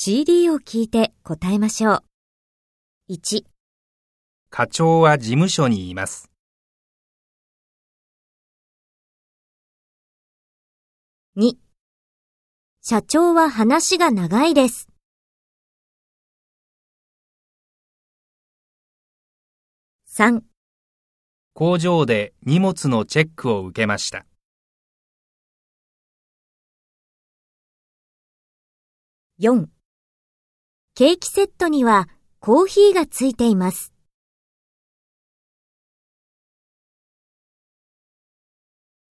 CD を聞いて答えましょう。1、課長は事務所にいます。2、社長は話が長いです。3、工場で荷物のチェックを受けました。4ケーキセットにはコーヒーがついています。